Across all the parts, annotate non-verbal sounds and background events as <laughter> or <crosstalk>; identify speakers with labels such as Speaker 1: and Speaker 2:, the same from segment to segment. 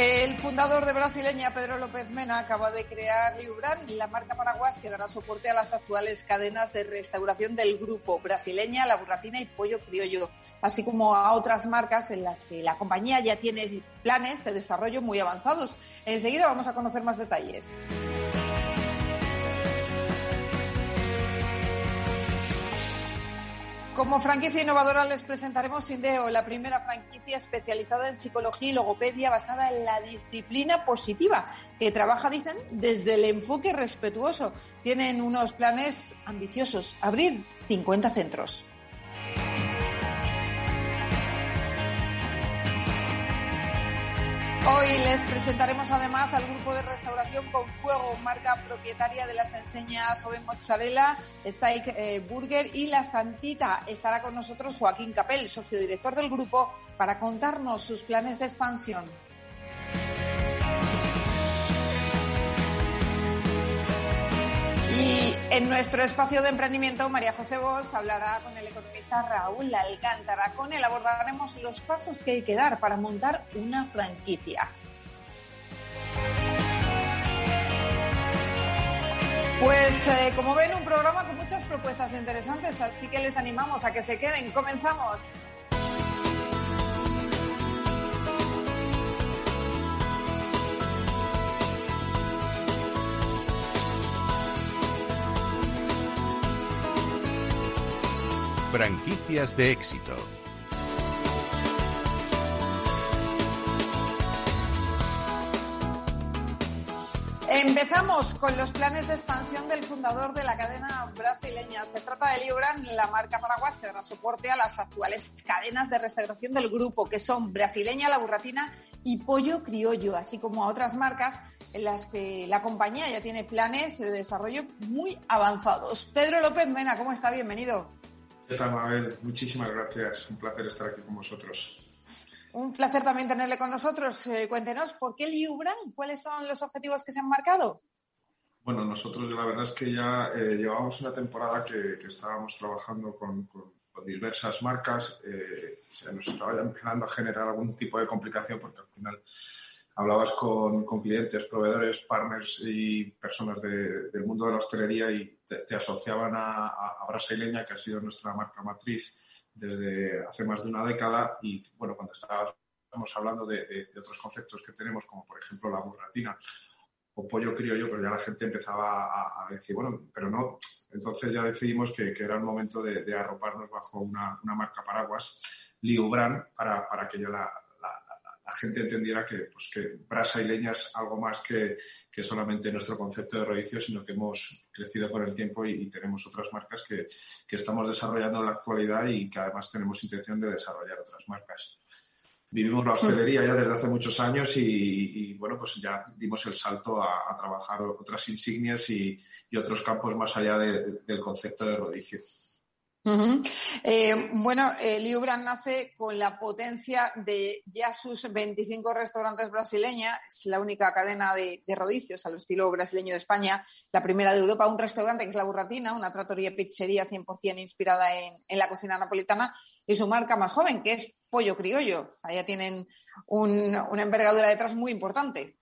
Speaker 1: El fundador de Brasileña, Pedro López Mena, acaba de crear Liubran, la marca paraguas que dará soporte a las actuales cadenas de restauración del grupo Brasileña, La Burratina y Pollo Criollo, así como a otras marcas en las que la compañía ya tiene planes de desarrollo muy avanzados. Enseguida vamos a conocer más detalles. Como franquicia innovadora les presentaremos Indeo, la primera franquicia especializada en psicología y logopedia basada en la disciplina positiva, que trabaja, dicen, desde el enfoque respetuoso. Tienen unos planes ambiciosos, abrir 50 centros. Hoy les presentaremos además al grupo de restauración Con Fuego, marca propietaria de las enseñas Oven Mozzarella, Steak eh, Burger y La Santita. Estará con nosotros Joaquín Capel, socio director del grupo, para contarnos sus planes de expansión. Y en nuestro espacio de emprendimiento, María José Bosch hablará con el economista Raúl Alcántara. Con él abordaremos los pasos que hay que dar para montar una franquicia. Pues eh, como ven, un programa con muchas propuestas interesantes, así que les animamos a que se queden. Comenzamos.
Speaker 2: Franquicias de éxito.
Speaker 1: Empezamos con los planes de expansión del fundador de la cadena brasileña. Se trata de Liobran, la marca paraguas que dará soporte a las actuales cadenas de restauración del grupo, que son Brasileña, La Burratina y Pollo Criollo, así como a otras marcas en las que la compañía ya tiene planes de desarrollo muy avanzados. Pedro López Mena, ¿cómo está? Bienvenido.
Speaker 3: ¿Qué tal, Mabel? Muchísimas gracias. Un placer estar aquí con vosotros.
Speaker 1: Un placer también tenerle con nosotros. Eh, cuéntenos, ¿por qué Liubran? ¿Cuáles son los objetivos que se han marcado?
Speaker 3: Bueno, nosotros la verdad es que ya eh, llevábamos una temporada que, estábamos trabajando con, diversas marcas. Eh, se nos estaba ya empezando a generar algún tipo de complicación porque al final hablabas con, clientes, proveedores, partners y personas del mundo de la hostelería y te, asociaban a, a, Brasileña, que ha sido nuestra marca matriz desde hace más de una década. Y bueno, cuando estábamos hablando de, otros conceptos que tenemos, como por ejemplo la burratina o pollo criollo, pues ya la gente empezaba a, decir, bueno, pero no. Entonces ya decidimos que, era el momento de, arroparnos bajo una, marca paraguas, Liubran, para, para que ya la, la gente entendiera que, pues, que brasa y leña es algo más que, que solamente nuestro concepto de rodicio, sino que hemos crecido con el tiempo y, tenemos otras marcas que, que, estamos desarrollando en la actualidad y que además tenemos intención de desarrollar otras marcas. Vivimos la hostelería ya desde hace muchos años y, bueno, pues ya dimos el salto a, trabajar otras insignias y, y, otros campos más allá del concepto de rodicio.
Speaker 1: Eh, bueno, eh, nace con la potencia de ya sus 25 restaurantes brasileños. Es la única cadena de, rodicios al estilo brasileño de España, la primera de Europa. Un restaurante que es La Burratina, una trattoria pizzería 100% inspirada en, la cocina napolitana. Y su marca más joven, que es Pollo Criollo. Allá tienen una envergadura detrás muy importante.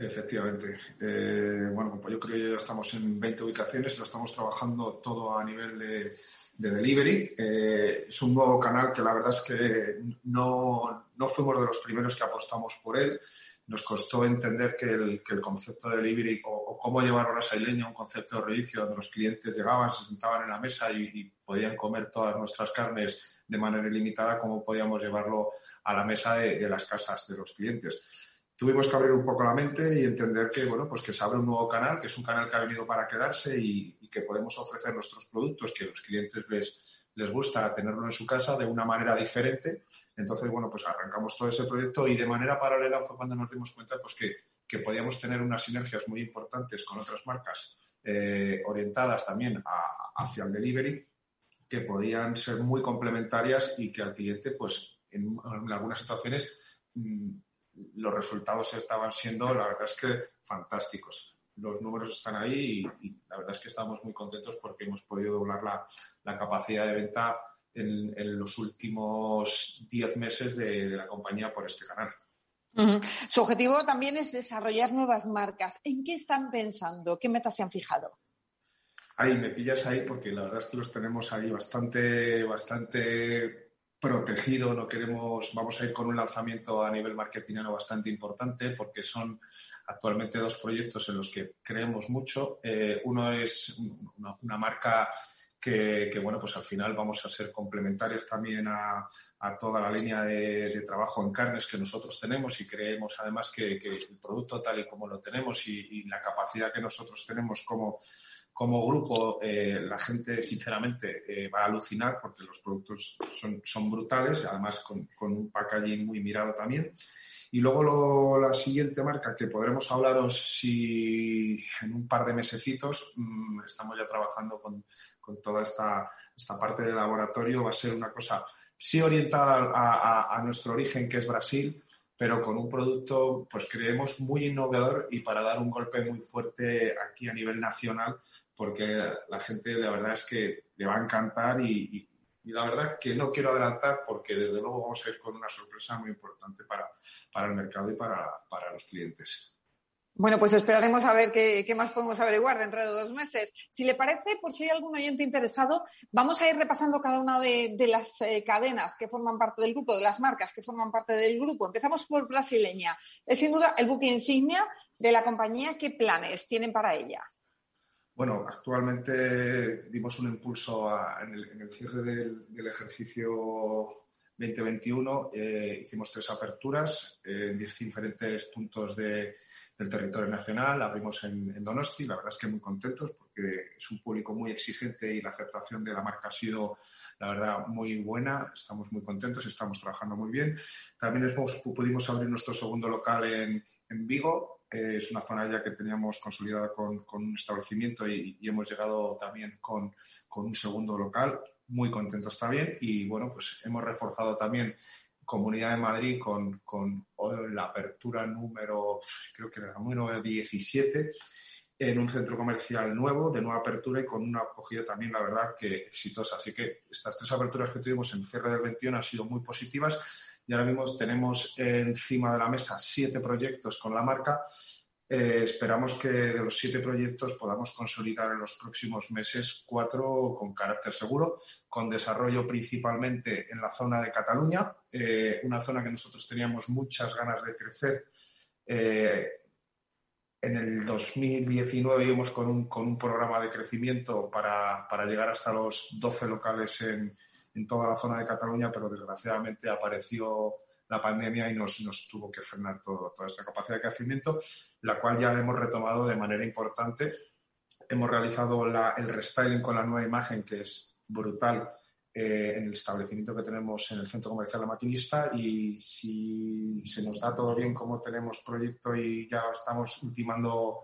Speaker 3: Efectivamente. Eh, bueno, con Pollo Criollo ya estamos en 20 ubicaciones, lo estamos trabajando todo a nivel de de delivery. Eh, es un nuevo canal que la verdad es que no, no, fuimos de los primeros que apostamos por él. Nos costó entender que el, que el concepto de delivery o, cómo llevar a leña, un concepto de reinicio donde los clientes llegaban, se sentaban en la mesa y, podían comer todas nuestras carnes de manera ilimitada, cómo podíamos llevarlo a la mesa de las casas de los clientes tuvimos que abrir un poco la mente y entender que, bueno, pues que se abre un nuevo canal, que es un canal que ha venido para quedarse y, que podemos ofrecer nuestros productos, que los clientes les, les gusta tenerlo en su casa de una manera diferente. Entonces, bueno, pues arrancamos todo ese proyecto y de manera paralela fue cuando nos dimos cuenta pues, que, que podíamos tener unas sinergias muy importantes con otras marcas eh, orientadas también hacia el delivery que podían ser muy complementarias y que al cliente, pues en, algunas situaciones, mm, los resultados estaban siendo, la verdad es que fantásticos. Los números están ahí y, la verdad es que estamos muy contentos porque hemos podido doblar la, capacidad de venta en, los últimos 10 meses de, la compañía por este canal.
Speaker 1: Su objetivo también es desarrollar nuevas marcas. ¿En qué están pensando? ¿Qué metas se han fijado?
Speaker 3: Ahí me pillas ahí porque la verdad es que los tenemos ahí bastante, bastante protegido. No queremos, vamos a ir con un lanzamiento a nivel marketingero bastante importante porque son actualmente dos proyectos en los que creemos mucho. Eh, uno es una, marca que, bueno, pues al final vamos a ser complementarios también a, toda la línea de, trabajo en carnes que nosotros tenemos y creemos además que, el producto tal y como lo tenemos y la capacidad que nosotros tenemos como como grupo eh, la gente sinceramente eh, va a alucinar porque los productos son, brutales, además con, un packaging muy mirado también. Y luego la siguiente marca que podremos hablaros si en un par de mesecitos mm, estamos ya trabajando con, con, toda esta, esta parte del laboratorio, va a ser una cosa sí orientada a, a nuestro origen que es Brasil, pero con un producto, pues creemos muy innovador y para dar un golpe muy fuerte aquí a nivel nacional porque la gente la verdad es que le va a encantar y, la verdad que no quiero adelantar porque desde luego vamos a ir con una sorpresa muy importante para, para el mercado y para, para, los clientes.
Speaker 1: Bueno, pues esperaremos a ver qué, más podemos averiguar dentro de dos meses. Si le parece, por si hay algún oyente interesado, vamos a ir repasando cada una de, las eh, cadenas que forman parte del grupo, de las marcas que forman parte del grupo. Empezamos por brasileña. Es sin duda el buque insignia de la compañía. ¿Qué planes tienen para ella?
Speaker 3: Bueno, actualmente dimos un impulso en, el, cierre del, ejercicio 2021. Eh, hicimos tres aperturas en diferentes puntos del territorio nacional. Abrimos en, Donosti. La verdad es que muy contentos porque es un público muy exigente y la aceptación de la marca ha sido, la verdad, muy buena. Estamos muy contentos, y estamos trabajando muy bien. También pudimos abrir nuestro segundo local en, en Vigo, es una zona ya que teníamos consolidada con, un establecimiento y, hemos llegado también con, un segundo local. Muy contentos también. Y bueno, pues hemos reforzado también Comunidad de Madrid con, la apertura número, creo que era número 17, en un centro comercial nuevo, de nueva apertura y con una acogida también, la verdad, que exitosa. Así que estas tres aperturas que tuvimos en cierre del 21 han sido muy positivas y ahora mismo tenemos encima de la mesa siete proyectos con la marca. Eh, esperamos que de los siete proyectos podamos consolidar en los próximos meses cuatro con carácter seguro, con desarrollo principalmente en la zona de Cataluña, eh, una zona que nosotros teníamos muchas ganas de crecer. Eh, en el 2019 íbamos con un, con un programa de crecimiento para, para llegar hasta los 12 locales en, en toda la zona de Cataluña, pero desgraciadamente apareció la pandemia y nos, nos tuvo que frenar todo, toda esta capacidad de crecimiento, la cual ya hemos retomado de manera importante. Hemos realizado el restyling con la nueva imagen, que es brutal, eh, en el establecimiento que tenemos en el Centro Comercial La Maquinista y si se nos da todo bien como tenemos proyecto y ya estamos ultimando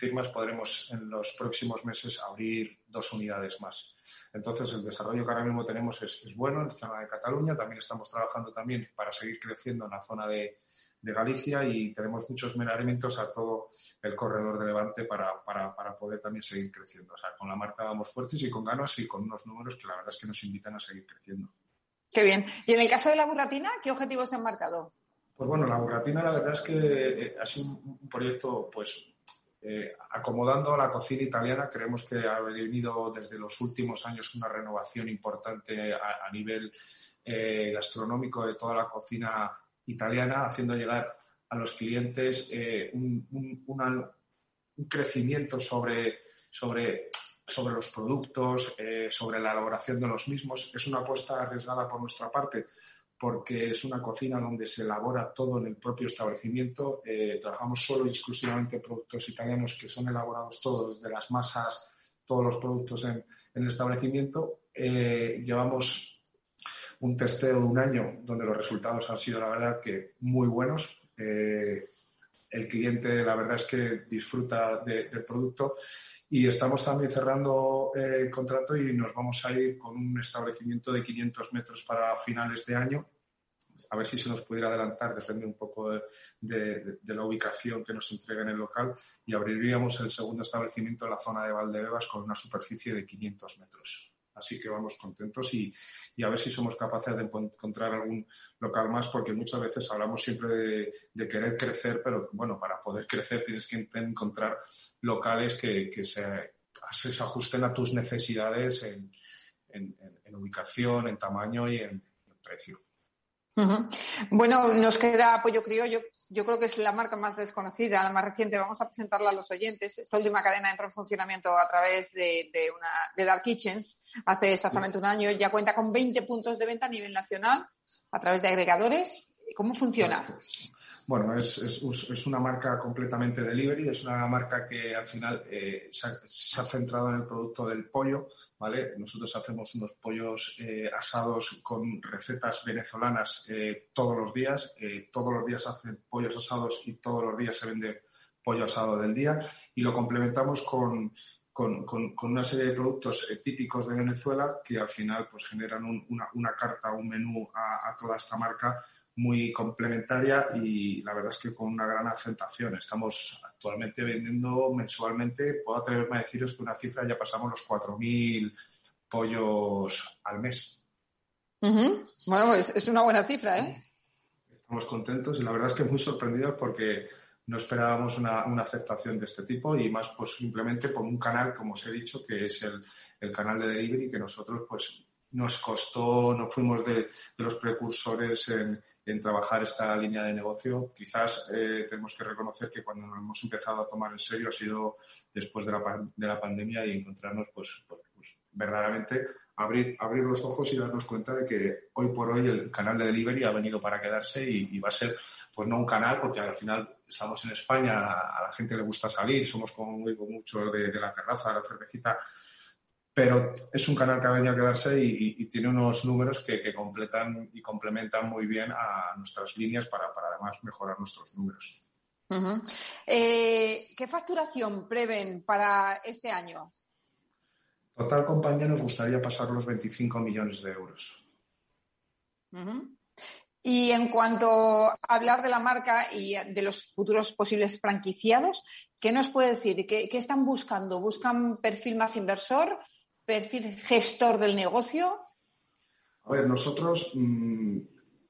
Speaker 3: firmas, podremos en los próximos meses abrir dos unidades más. Entonces, el desarrollo que ahora mismo tenemos es, bueno en la zona de Cataluña. También estamos trabajando también para seguir creciendo en la zona de, Galicia y tenemos muchos elementos a todo el corredor de Levante para, para, poder también seguir creciendo. O sea, con la marca vamos fuertes y con ganas y con unos números que la verdad es que nos invitan a seguir creciendo.
Speaker 1: Qué bien. Y en el caso de la burratina, ¿qué objetivos se han marcado?
Speaker 3: Pues bueno, la burratina la verdad es que eh, ha sido un proyecto pues eh, acomodando la cocina italiana, creemos que ha venido desde los últimos años una renovación importante a, nivel eh, gastronómico de toda la cocina italiana, haciendo llegar a los clientes eh, un, un, crecimiento sobre, sobre, sobre los productos, sobre la elaboración de los mismos. Es una apuesta arriesgada por nuestra parte porque es una cocina donde se elabora todo en el propio establecimiento. Eh, trabajamos solo y exclusivamente productos italianos que son elaborados todos, desde las masas, todos los productos en, el establecimiento. eh, llevamos un testeo de un año donde los resultados han sido, la verdad, que muy buenos. Eh, el cliente, la verdad es que disfruta del producto. Y estamos también cerrando el contrato y nos vamos a ir con un establecimiento de 500 metros para finales de año. A ver si se nos pudiera adelantar, depende un poco de, la ubicación que nos entregue en el local, y abriríamos el segundo establecimiento en la zona de Valdebebas con una superficie de 500 metros. Así que vamos contentos y, a ver si somos capaces de encontrar algún local más, porque muchas veces hablamos siempre de, querer crecer, pero bueno, para poder crecer tienes que encontrar locales que, se, ajusten a tus necesidades en, ubicación, en tamaño y en precio.
Speaker 1: Bueno, nos queda Apoyo Criollo. Yo creo que es la marca más desconocida, la más reciente. Vamos a presentarla a los oyentes. Esta última cadena entró en funcionamiento a través de, una, de Dark Kitchens hace exactamente un año. Ya cuenta con 20 puntos de venta a nivel nacional a través de agregadores. ¿Cómo funciona?
Speaker 3: Bueno, es, es, una marca completamente delivery, es una marca que al final eh, se, ha, centrado en el producto del pollo, ¿vale? Nosotros hacemos unos pollos eh, asados con recetas venezolanas eh, todos los días, todos los días hacen pollos asados y todos los días se vende pollo asado del día y lo complementamos con, con, con, una serie de productos típicos de Venezuela que al final pues generan una, una, carta, un menú a toda esta marca muy complementaria y la verdad es que con una gran aceptación. Estamos actualmente vendiendo mensualmente, puedo atreverme a deciros que una cifra ya pasamos los 4.000 pollos al mes.
Speaker 1: Bueno, pues es una buena cifra, ¿eh?
Speaker 3: Estamos contentos y la verdad es que muy sorprendidos porque no esperábamos una, aceptación de este tipo y más pues simplemente por un canal, como os he dicho, que es el, el canal de delivery que nosotros pues nos costó, no fuimos de los precursores en, en trabajar esta línea de negocio. Quizás eh, tenemos que reconocer que cuando nos hemos empezado a tomar en serio ha sido después de la, de la pandemia y encontrarnos, pues, pues, pues, verdaderamente abrir, abrir los ojos y darnos cuenta de que hoy por hoy el canal de delivery ha venido para quedarse y, va a ser, pues no un canal, porque al final estamos en España, a, la gente le gusta salir, somos como muy, mucho de, de la terraza, de la cervecita pero es un canal que ha venido a quedarse y, tiene unos números que, completan y complementan muy bien a nuestras líneas para, además mejorar nuestros números.
Speaker 1: Eh, ¿Qué facturación prevén para este año?
Speaker 3: Total compañía nos gustaría pasar los 25 millones de euros.
Speaker 1: Y en cuanto a hablar de la marca y de los futuros posibles franquiciados, ¿qué nos puede decir? ¿Qué, qué están buscando? ¿Buscan perfil más inversor? Perfil gestor del negocio?
Speaker 3: A ver, nosotros mm,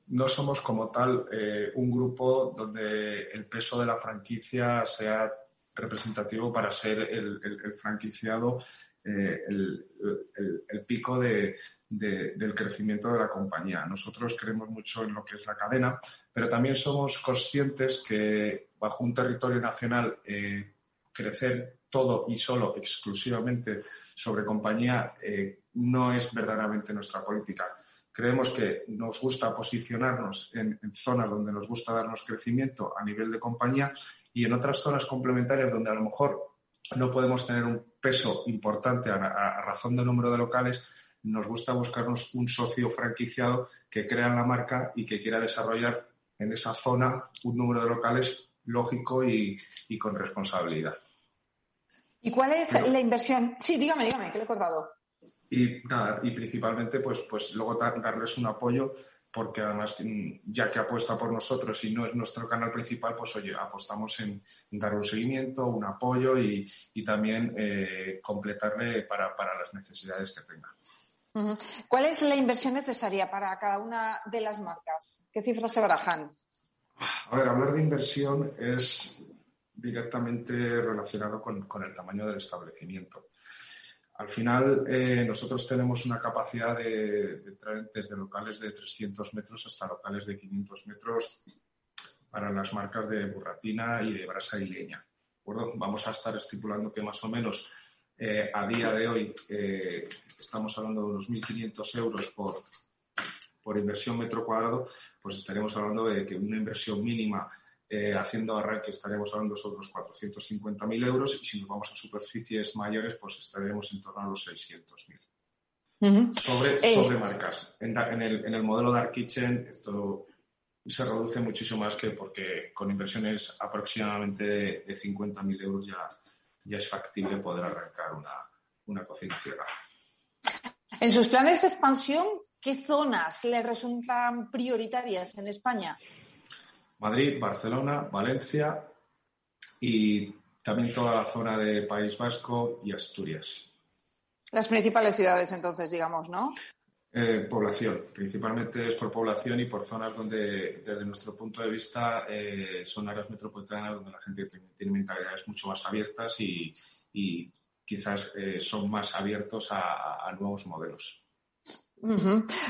Speaker 3: no somos como tal eh, un grupo donde el peso de la franquicia sea representativo para ser el, franquiciado eh, el, pico del crecimiento de la compañía. Nosotros creemos mucho en lo que es la cadena, pero también somos conscientes que bajo un territorio nacional eh, crecer todo y solo exclusivamente sobre compañía eh, no es verdaderamente nuestra política. Creemos que nos gusta posicionarnos en, zonas donde nos gusta darnos crecimiento a nivel de compañía y en otras zonas complementarias donde a lo mejor no podemos tener un peso importante a, razón de número de locales, nos gusta buscarnos un socio franquiciado que crea la marca y que quiera desarrollar en esa zona un número de locales lógico y con responsabilidad.
Speaker 1: ¿Y cuál es la inversión? Sí, dígame, dígame, que le he cortado.
Speaker 3: Y nada, y principalmente, pues, pues luego darles un apoyo, porque además, mm, ya que apuesta por nosotros y no es nuestro canal principal, pues oye, apostamos en, dar un seguimiento, un apoyo y, también eh, completarle para, las necesidades que tenga.
Speaker 1: ¿Cuál es la inversión necesaria para cada una de las marcas? ¿Qué cifras se barajan?
Speaker 3: A ver, hablar de inversión es directamente relacionado con, el tamaño del establecimiento. Al final, eh, nosotros tenemos una capacidad de, de, desde locales de 300 metros hasta locales de 500 metros para las marcas de burratina y de brasa y leña. Vamos a estar estipulando que más o menos eh, a día de hoy eh, estamos hablando de unos 1.500 euros por, por inversión metro cuadrado, pues estaremos hablando de que una inversión mínima eh, haciendo arranque estaremos hablando sobre los 450.000 euros y si nos vamos a superficies mayores, pues estaremos en torno a los 600.000. sobre, eh, sobre marcas. En, el, en el modelo Dark Kitchen esto se reduce muchísimo más que porque con inversiones aproximadamente de, de 50.000 euros ya, ya es factible poder arrancar una, una cocina ciega.
Speaker 1: En sus planes de expansión, ¿qué zonas le resultan prioritarias en España?
Speaker 3: Madrid, Barcelona, Valencia y también toda la zona de País Vasco y Asturias.
Speaker 1: Las principales ciudades, entonces, digamos, ¿no?
Speaker 3: Eh, población, principalmente es por población y por zonas donde, desde nuestro punto de vista, eh, son áreas metropolitanas donde la gente tiene, mentalidades mucho más abiertas y, quizás eh, son más abiertos a, nuevos modelos.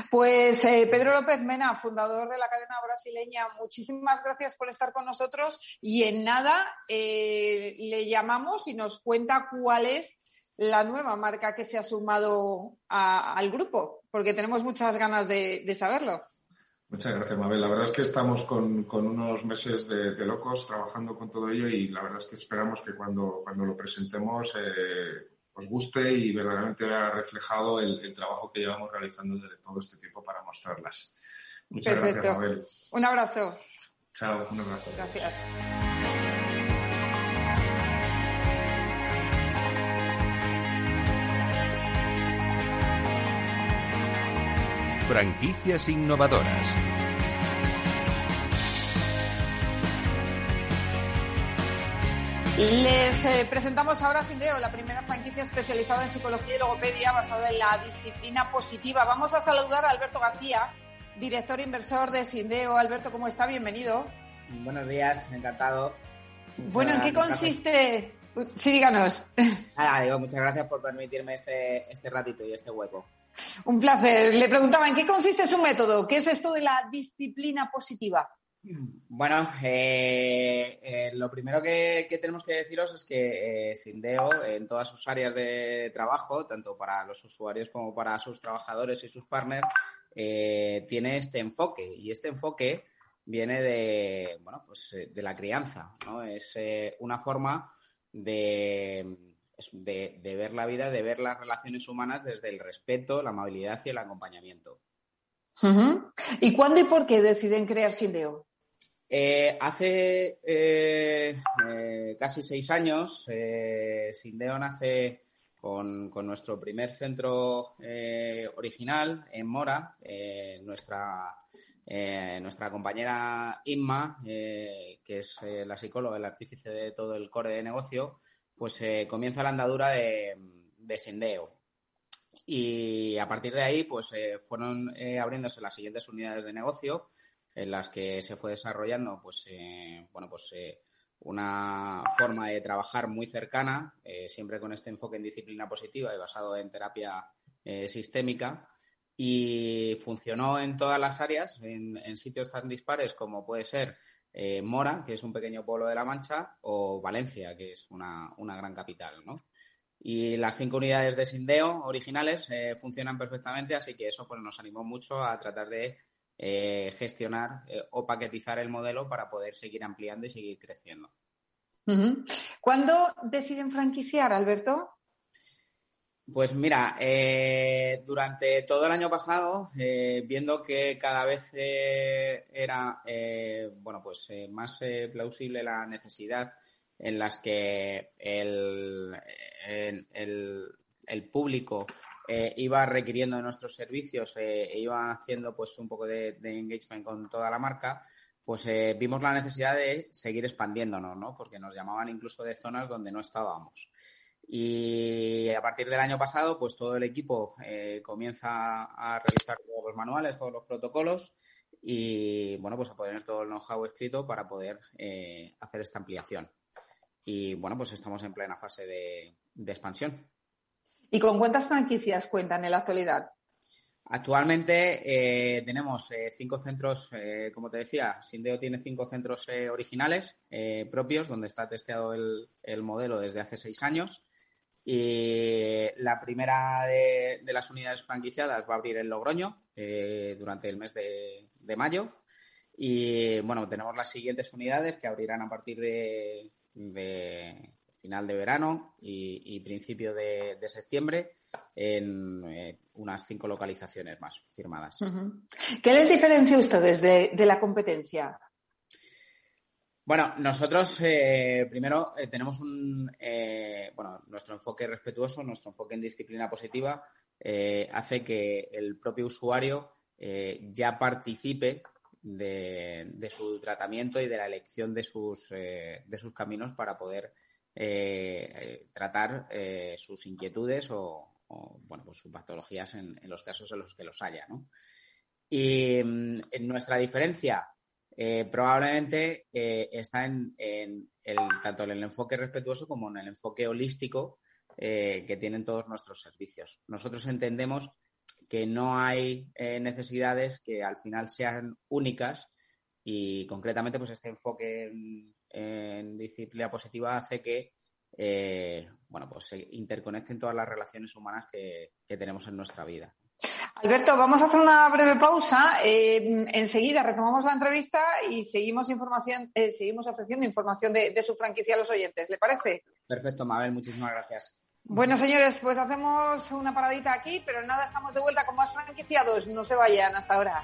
Speaker 1: Pues Pedro López Mena, fundador de la cadena brasileña, muchísimas gracias por estar con nosotros y en nada le llamamos y nos cuenta cuál es la nueva marca que se ha sumado al grupo, porque tenemos muchas ganas de, saberlo.
Speaker 3: Muchas gracias, Mabel. La verdad es que estamos con, unos meses de, locos trabajando con todo ello y la verdad es que esperamos que cuando, cuando lo presentemos eh, os guste y verdaderamente vea reflejado el, trabajo que llevamos realizando desde todo este tiempo para mostrarlas. Muchas gracias, Mabel.
Speaker 1: Un abrazo.
Speaker 3: Chao, un abrazo.
Speaker 1: Gracias.
Speaker 2: Franquicias innovadoras.
Speaker 1: Les eh, presentamos ahora Sindeo, la primera franquicia especializada en psicología y logopedia basada en la disciplina positiva. Vamos a saludar a Alberto García, director inversor de Sindeo. Alberto, ¿cómo está? Bienvenido.
Speaker 4: Buenos días, encantado.
Speaker 1: Bueno, ¿en qué consiste? Sí, díganos.
Speaker 4: Nada, digo, muchas gracias por permitirme este, este ratito y este hueco.
Speaker 1: Un placer. Le preguntaba, ¿en qué consiste su método? ¿Qué es esto de la disciplina positiva?
Speaker 4: Bueno, eh, eh, lo primero que, tenemos que deciros es que eh, Sindeo, en todas sus áreas de trabajo, tanto para los usuarios como para sus trabajadores y sus partners, tiene este enfoque. Y este enfoque viene de, bueno, pues, de la crianza. ¿no? Es una forma de de, ver la vida, de ver las relaciones humanas desde el respeto, la amabilidad y el acompañamiento.
Speaker 1: ¿Y cuándo y por qué deciden crear Sindeo?
Speaker 4: Eh, hace eh, eh, casi seis años, Sindeo nace con, nuestro primer centro original en Mora. nuestra, compañera Inma, que es la psicóloga, el artífice de todo el core de negocio, pues comienza la andadura de, de, Sendeo. Y a partir de ahí, pues fueron abriéndose las siguientes unidades de negocio en las que se fue desarrollando, pues, bueno, pues una forma de trabajar muy cercana, siempre con este enfoque en disciplina positiva y basado en terapia sistémica. Y funcionó en todas las áreas, en, en sitios tan dispares como puede ser eh, Mora, que es un pequeño pueblo de La Mancha, o Valencia, que es una, gran capital, ¿no? Y las cinco unidades de Sindeo originales eh, funcionan perfectamente, así que eso pues, nos animó mucho a tratar de eh, gestionar o paquetizar el modelo para poder seguir ampliando y seguir creciendo.
Speaker 1: ¿Cuándo deciden franquiciar, Alberto?
Speaker 4: Pues mira, eh, durante todo el año pasado, eh, viendo que cada vez eh, era bueno, pues más plausible la necesidad en las que el, el, público iba requiriendo de nuestros servicios e iba haciendo pues un poco de, engagement con toda la marca, pues vimos la necesidad de seguir expandiéndonos, ¿no? Porque nos llamaban incluso de zonas donde no estábamos. Y a partir del año pasado, pues todo el equipo eh, comienza a realizar todos los manuales, todos los protocolos y, bueno, pues a poner todo el know-how escrito para poder eh, hacer esta ampliación. Y, bueno, pues estamos en plena fase de, expansión.
Speaker 1: ¿Y con cuántas franquicias cuentan en la actualidad?
Speaker 4: Actualmente eh, tenemos cinco centros, como te decía, Sindeo tiene cinco centros originales propios donde está testeado el, el, modelo desde hace seis años. Y la primera de, las unidades franquiciadas va a abrir en Logroño eh, durante el mes de, mayo. Y bueno, tenemos las siguientes unidades que abrirán a partir de, final de verano y, principio de, septiembre. en eh, unas cinco localizaciones más firmadas.
Speaker 1: ¿Qué les diferencia a ustedes de, la competencia?
Speaker 4: Bueno, nosotros eh, primero eh, tenemos un, bueno, nuestro enfoque respetuoso, nuestro enfoque en disciplina positiva hace que el propio usuario ya participe de, su tratamiento y de la elección de sus, de sus caminos para poder tratar sus inquietudes o, bueno, pues sus patologías en, los casos en los que los haya. Y mm, en nuestra diferencia eh, probablemente eh, está en, tanto en el enfoque respetuoso como en el enfoque holístico eh, que tienen todos nuestros servicios. Nosotros entendemos que no hay necesidades que al final sean únicas y concretamente pues este enfoque en, disciplina positiva hace que eh, bueno, pues se interconecten todas las relaciones humanas que, tenemos en nuestra vida.
Speaker 1: Alberto, vamos a hacer una breve pausa. Eh, enseguida retomamos la entrevista y seguimos información, eh, seguimos ofreciendo información de, de, su franquicia a los oyentes. ¿Le parece?
Speaker 4: Perfecto, Mabel, muchísimas gracias.
Speaker 1: Bueno, señores, pues hacemos una paradita aquí, pero nada, estamos de vuelta con más franquiciados. No se vayan hasta ahora.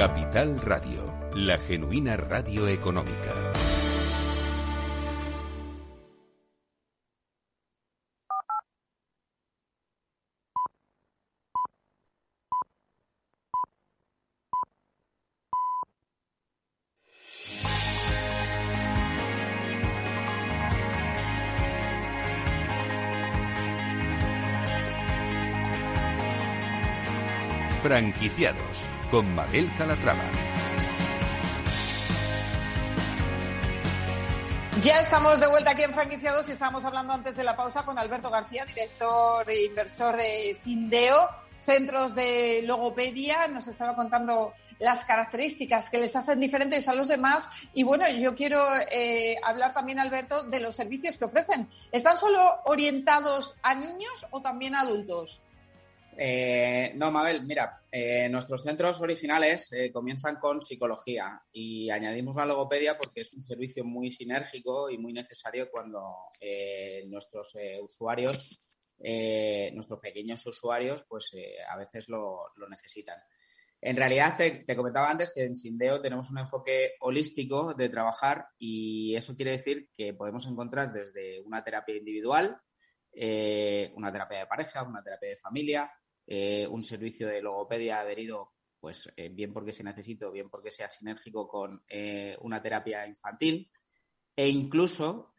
Speaker 2: Capital Radio, la genuina radio económica. Franquiciados con Mabel Calatrava.
Speaker 1: Ya estamos de vuelta aquí en Franquiciados y estábamos hablando antes de la pausa con Alberto García, director e inversor de Sindeo, centros de logopedia. Nos estaba contando las características que les hacen diferentes a los demás. Y bueno, yo quiero eh, hablar también, Alberto, de los servicios que ofrecen. ¿Están solo orientados a niños o también a adultos?
Speaker 4: Eh, no, Mabel, mira, eh, nuestros centros originales eh, comienzan con psicología y añadimos la logopedia porque es un servicio muy sinérgico y muy necesario cuando nuestros usuarios, nuestros pequeños usuarios, pues a veces lo, necesitan. En realidad, te, te, comentaba antes que en Sindeo tenemos un enfoque holístico de trabajar y eso quiere decir que podemos encontrar desde una terapia individual, una terapia de pareja, una terapia de familia, eh, un servicio de logopedia adherido, pues eh, bien porque se necesita, bien porque sea sinérgico con eh, una terapia infantil. E incluso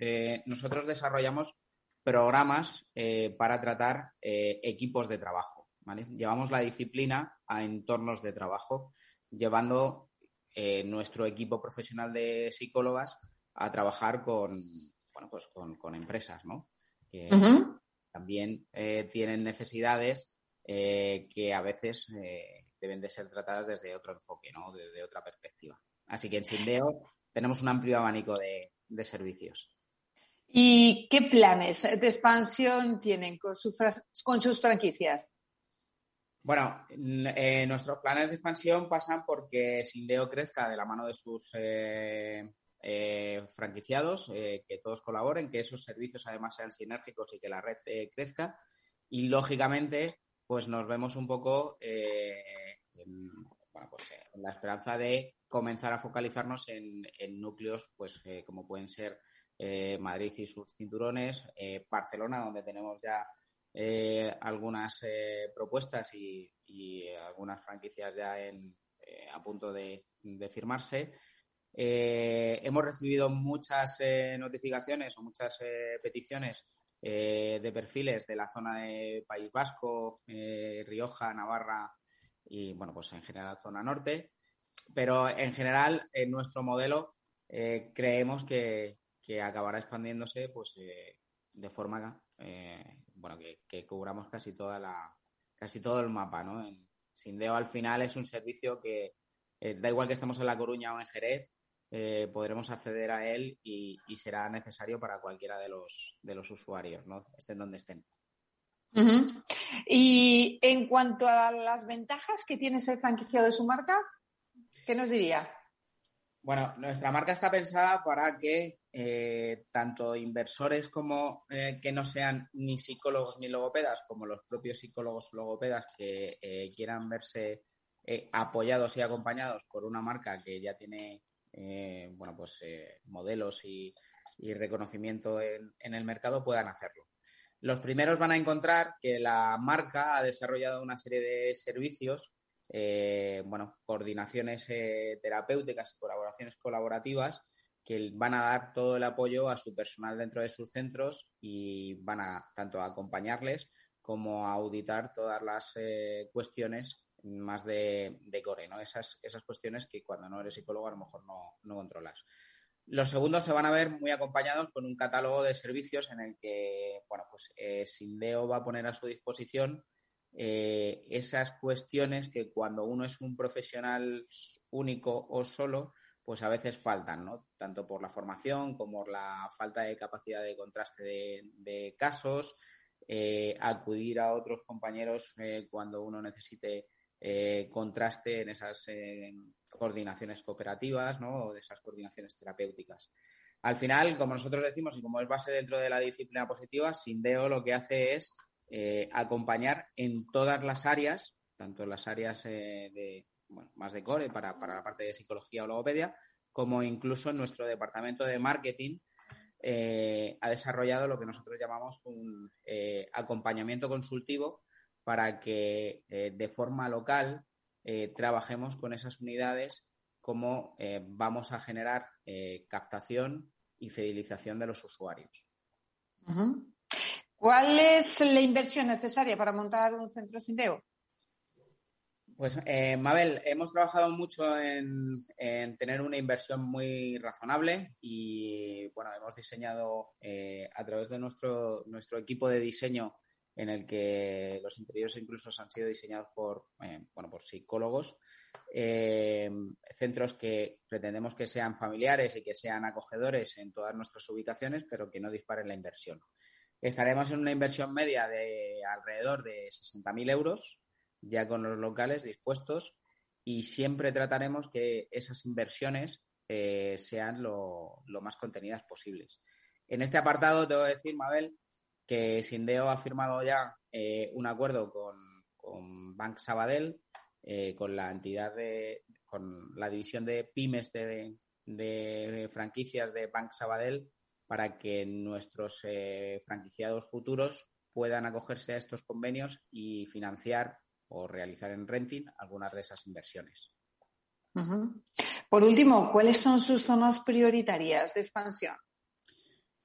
Speaker 4: nosotros desarrollamos programas para tratar equipos de trabajo. Llevamos la disciplina a entornos de trabajo, llevando nuestro equipo profesional de psicólogas a trabajar con, bueno, pues con, empresas, ¿no? Que también tienen necesidades eh, que a veces eh, deben de ser tratadas desde otro enfoque, ¿no? desde otra perspectiva. Así que en Sindeo tenemos un amplio abanico de, servicios.
Speaker 1: ¿Y qué planes de expansión tienen con, con sus franquicias?
Speaker 4: Bueno, eh, nuestros planes de expansión pasan porque Sindeo crezca de la mano de sus franquiciados, que todos colaboren, que esos servicios además sean sinérgicos y que la red crezca. Y lógicamente pues nos vemos un poco eh, pues, en, la esperanza de comenzar a focalizarnos en, núcleos pues eh, como pueden ser eh, Madrid y sus cinturones, Barcelona, donde tenemos ya algunas propuestas y, algunas franquicias ya a punto de firmarse. hemos recibido muchas notificaciones o muchas peticiones eh, de perfiles de la zona de País Vasco, eh, Rioja, Navarra y, bueno, pues en general zona norte. Pero en general, en nuestro modelo, eh, creemos que, acabará expandiéndose pues de forma bueno, que, cubramos casi toda la casi todo el mapa, ¿no? En Sindeo al final es un servicio que da igual que estemos en La Coruña o en Jerez, eh, podremos acceder a él y, será necesario para cualquiera de los, de los usuarios, ¿no? estén donde estén.
Speaker 1: Y en cuanto a las ventajas que tiene ser franquiciado de su marca, ¿qué nos diría?
Speaker 4: Bueno, nuestra marca está pensada para que eh, tanto inversores como eh, que no sean ni psicólogos ni logopedas, como los propios psicólogos o logopedas que quieran verse apoyados y acompañados por una marca que ya tiene eh, bueno, pues, eh, modelos y, reconocimiento en, el mercado puedan hacerlo. Los primeros van a encontrar que la marca ha desarrollado una serie de servicios, eh, bueno, coordinaciones terapéuticas y colaboraciones colaborativas que van a dar todo el apoyo a su personal dentro de sus centros y van a tanto a acompañarles como a auditar todas las cuestiones más de, core, ¿no? Esas, esas cuestiones que cuando no eres psicólogo a lo mejor no, controlas. Los segundos se van a ver muy acompañados con un catálogo de servicios en el que, bueno, pues eh, Sindeo va a poner a su disposición eh, esas cuestiones que cuando uno es un profesional único o solo, pues a veces faltan, ¿no? Tanto por la formación como por la falta de capacidad de contraste de, casos, eh, acudir a otros compañeros cuando uno necesite eh, contraste en esas eh, coordinaciones cooperativas ¿no? o de esas coordinaciones terapéuticas. Al final, como nosotros decimos y como es base dentro de la disciplina positiva, Sindeo lo que hace es eh, acompañar en todas las áreas, tanto en las áreas de, más de core para, para, la parte de psicología o logopedia, como incluso en nuestro departamento de marketing, ha desarrollado lo que nosotros llamamos un acompañamiento consultivo para que eh, de forma local eh, trabajemos con esas unidades cómo eh, vamos a generar captación y fidelización de los usuarios.
Speaker 1: ¿Cuál es la inversión necesaria para montar un centro Sindeo?
Speaker 4: Pues, Mabel, hemos trabajado mucho en, tener una inversión muy razonable y, bueno, hemos diseñado a través de nuestro, nuestro equipo de diseño en el que los interiores incluso han sido diseñados por, eh, bueno, por psicólogos, centros que pretendemos que sean familiares y que sean acogedores en todas nuestras ubicaciones, pero que no disparen la inversión. Estaremos en una inversión media de alrededor de 60.000 euros ya con los locales dispuestos y siempre trataremos que esas inversiones eh, sean lo, más contenidas posibles. En este apartado te voy a decir, Mabel, que Sindeo ha firmado ya eh, un acuerdo con, con Bank Sabadell, eh, con la entidad de, con la división de pymes de, de franquicias de Bank Sabadell, para que nuestros franquiciados futuros puedan acogerse a estos convenios y financiar o realizar en renting algunas de esas inversiones.
Speaker 1: Por último, ¿cuáles son sus zonas prioritarias de expansión?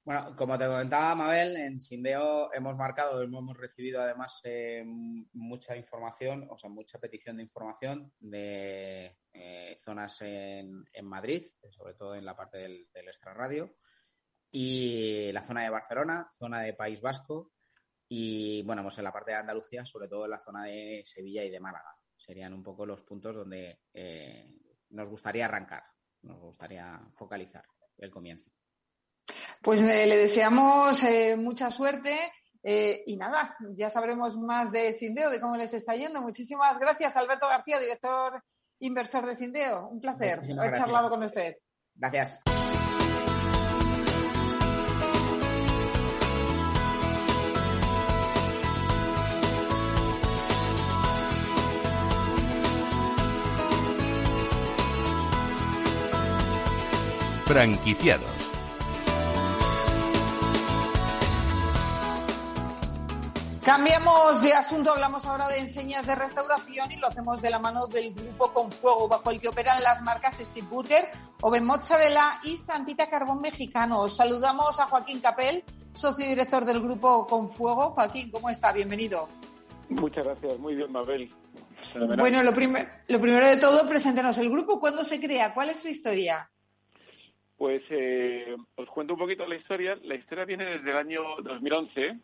Speaker 4: Bueno, como te comentaba Mabel, en Sindeo hemos marcado, hemos recibido además eh, mucha información, o sea, mucha petición de información de eh, zonas en, Madrid, sobre todo en la parte del, del extrarradio, y la zona de Barcelona, zona de País Vasco, y bueno, pues en la parte de Andalucía, sobre todo en la zona de Sevilla y de Málaga. Serían un poco los puntos donde eh, nos gustaría arrancar, nos gustaría focalizar el comienzo.
Speaker 1: Pues eh, le deseamos eh, mucha suerte y nada, ya sabremos más de Sindeo, de cómo les está yendo. Muchísimas gracias, Alberto García, director inversor de Sindeo. Un placer haber charlado con usted.
Speaker 4: Gracias.
Speaker 2: Franquiciados.
Speaker 1: Cambiamos de asunto, hablamos ahora de enseñas de restauración y lo hacemos de la mano del grupo Con Fuego, bajo el que operan las marcas Steve Burger, Oven Mozzarella y Santita Carbón Mexicano. Saludamos a Joaquín Capel, socio director del grupo Con Fuego. Joaquín, ¿cómo está? Bienvenido.
Speaker 5: Muchas gracias, muy bien, Mabel.
Speaker 1: Bueno, lo, lo primero de todo, preséntenos el grupo. ¿Cuándo se crea? ¿Cuál es su historia?
Speaker 5: Pues eh, os cuento un poquito la historia. La historia viene desde el año 2011,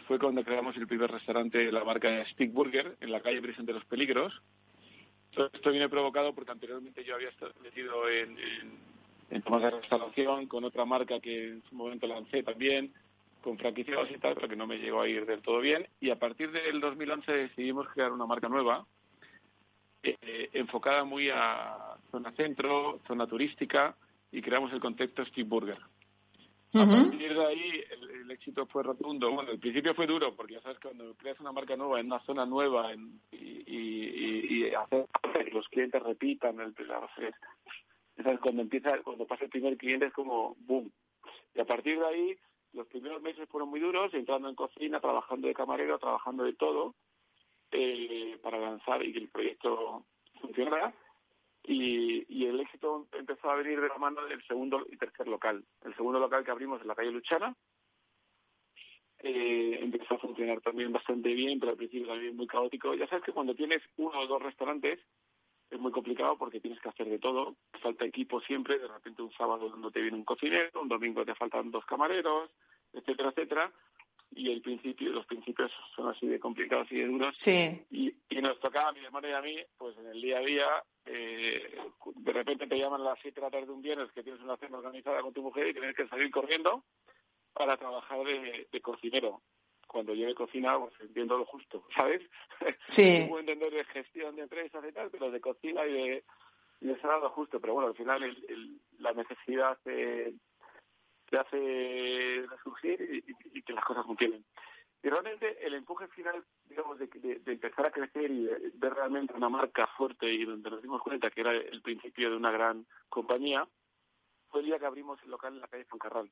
Speaker 5: fue cuando creamos el primer restaurante de la marca Stick Burger en la calle Virgen de los Peligros. Esto viene provocado porque anteriormente yo había estado metido en, en, temas de restauración con otra marca que en su momento lancé también, con franquiciados y tal, pero que no me llegó a ir del todo bien. Y a partir del 2011 decidimos crear una marca nueva, eh, enfocada muy a zona centro, zona turística, y creamos el contexto Steve Burger. A partir de ahí el, éxito fue rotundo. Bueno, el principio fue duro porque ya sabes cuando creas una marca nueva en una zona nueva en, y, y, y, hacer que los clientes repitan el cuando empieza cuando pasa el primer cliente es como boom. Y a partir de ahí los primeros meses fueron muy duros, entrando en cocina, trabajando de camarero, trabajando de todo eh, para lanzar y que el proyecto funcionara y, el éxito empezó a venir de la mano del segundo y tercer local. El segundo local que abrimos en la calle Luchana eh, empezó a funcionar también bastante bien, pero al principio también muy caótico. Ya sabes que cuando tienes uno o dos restaurantes es muy complicado porque tienes que hacer de todo. Falta equipo siempre, de repente un sábado no te viene un cocinero, un domingo te faltan dos camareros, etcétera, etcétera y el principio, los principios son así de complicados y de duros.
Speaker 1: Sí.
Speaker 5: Y, y nos tocaba a mi hermano y a mí, pues en el día a día, eh, de repente te llaman a las 7 de la tarde de un viernes que tienes una cena organizada con tu mujer y tienes que salir corriendo para trabajar de, cocinero. Cuando yo de cocina, pues entiendo lo justo, ¿sabes? <laughs>
Speaker 1: Sí.
Speaker 5: no <laughs> puedo entender de gestión de empresas y tal, pero de cocina y de, y de lo justo. Pero bueno, al final el, la necesidad de te hace resurgir y, que las cosas funcionen. Y realmente el empuje final, digamos, de, empezar a crecer y de ver realmente una marca fuerte y donde nos dimos cuenta que era el principio de una gran compañía, fue el día que abrimos el local en la calle Foncarral.